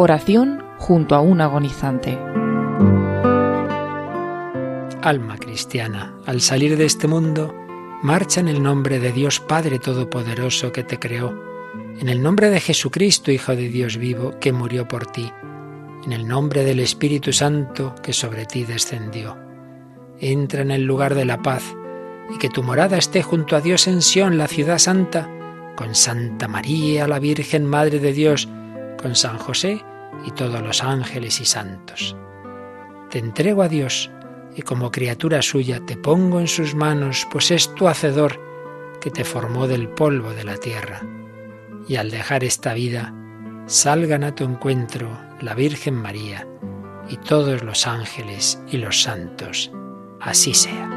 Oración junto a un agonizante. Alma cristiana, al salir de este mundo, marcha en el nombre de Dios Padre Todopoderoso que te creó, en el nombre de Jesucristo, Hijo de Dios vivo, que murió por ti, en el nombre del Espíritu Santo que sobre ti descendió. Entra en el lugar de la paz y que tu morada esté junto a Dios en Sión, la ciudad santa, con Santa María, la Virgen Madre de Dios, con San José y todos los ángeles y santos. Te entrego a Dios y como criatura suya te pongo en sus manos, pues es tu hacedor que te formó del polvo de la tierra. Y al dejar esta vida, salgan a tu encuentro la Virgen María y todos los ángeles y los santos. Así sea.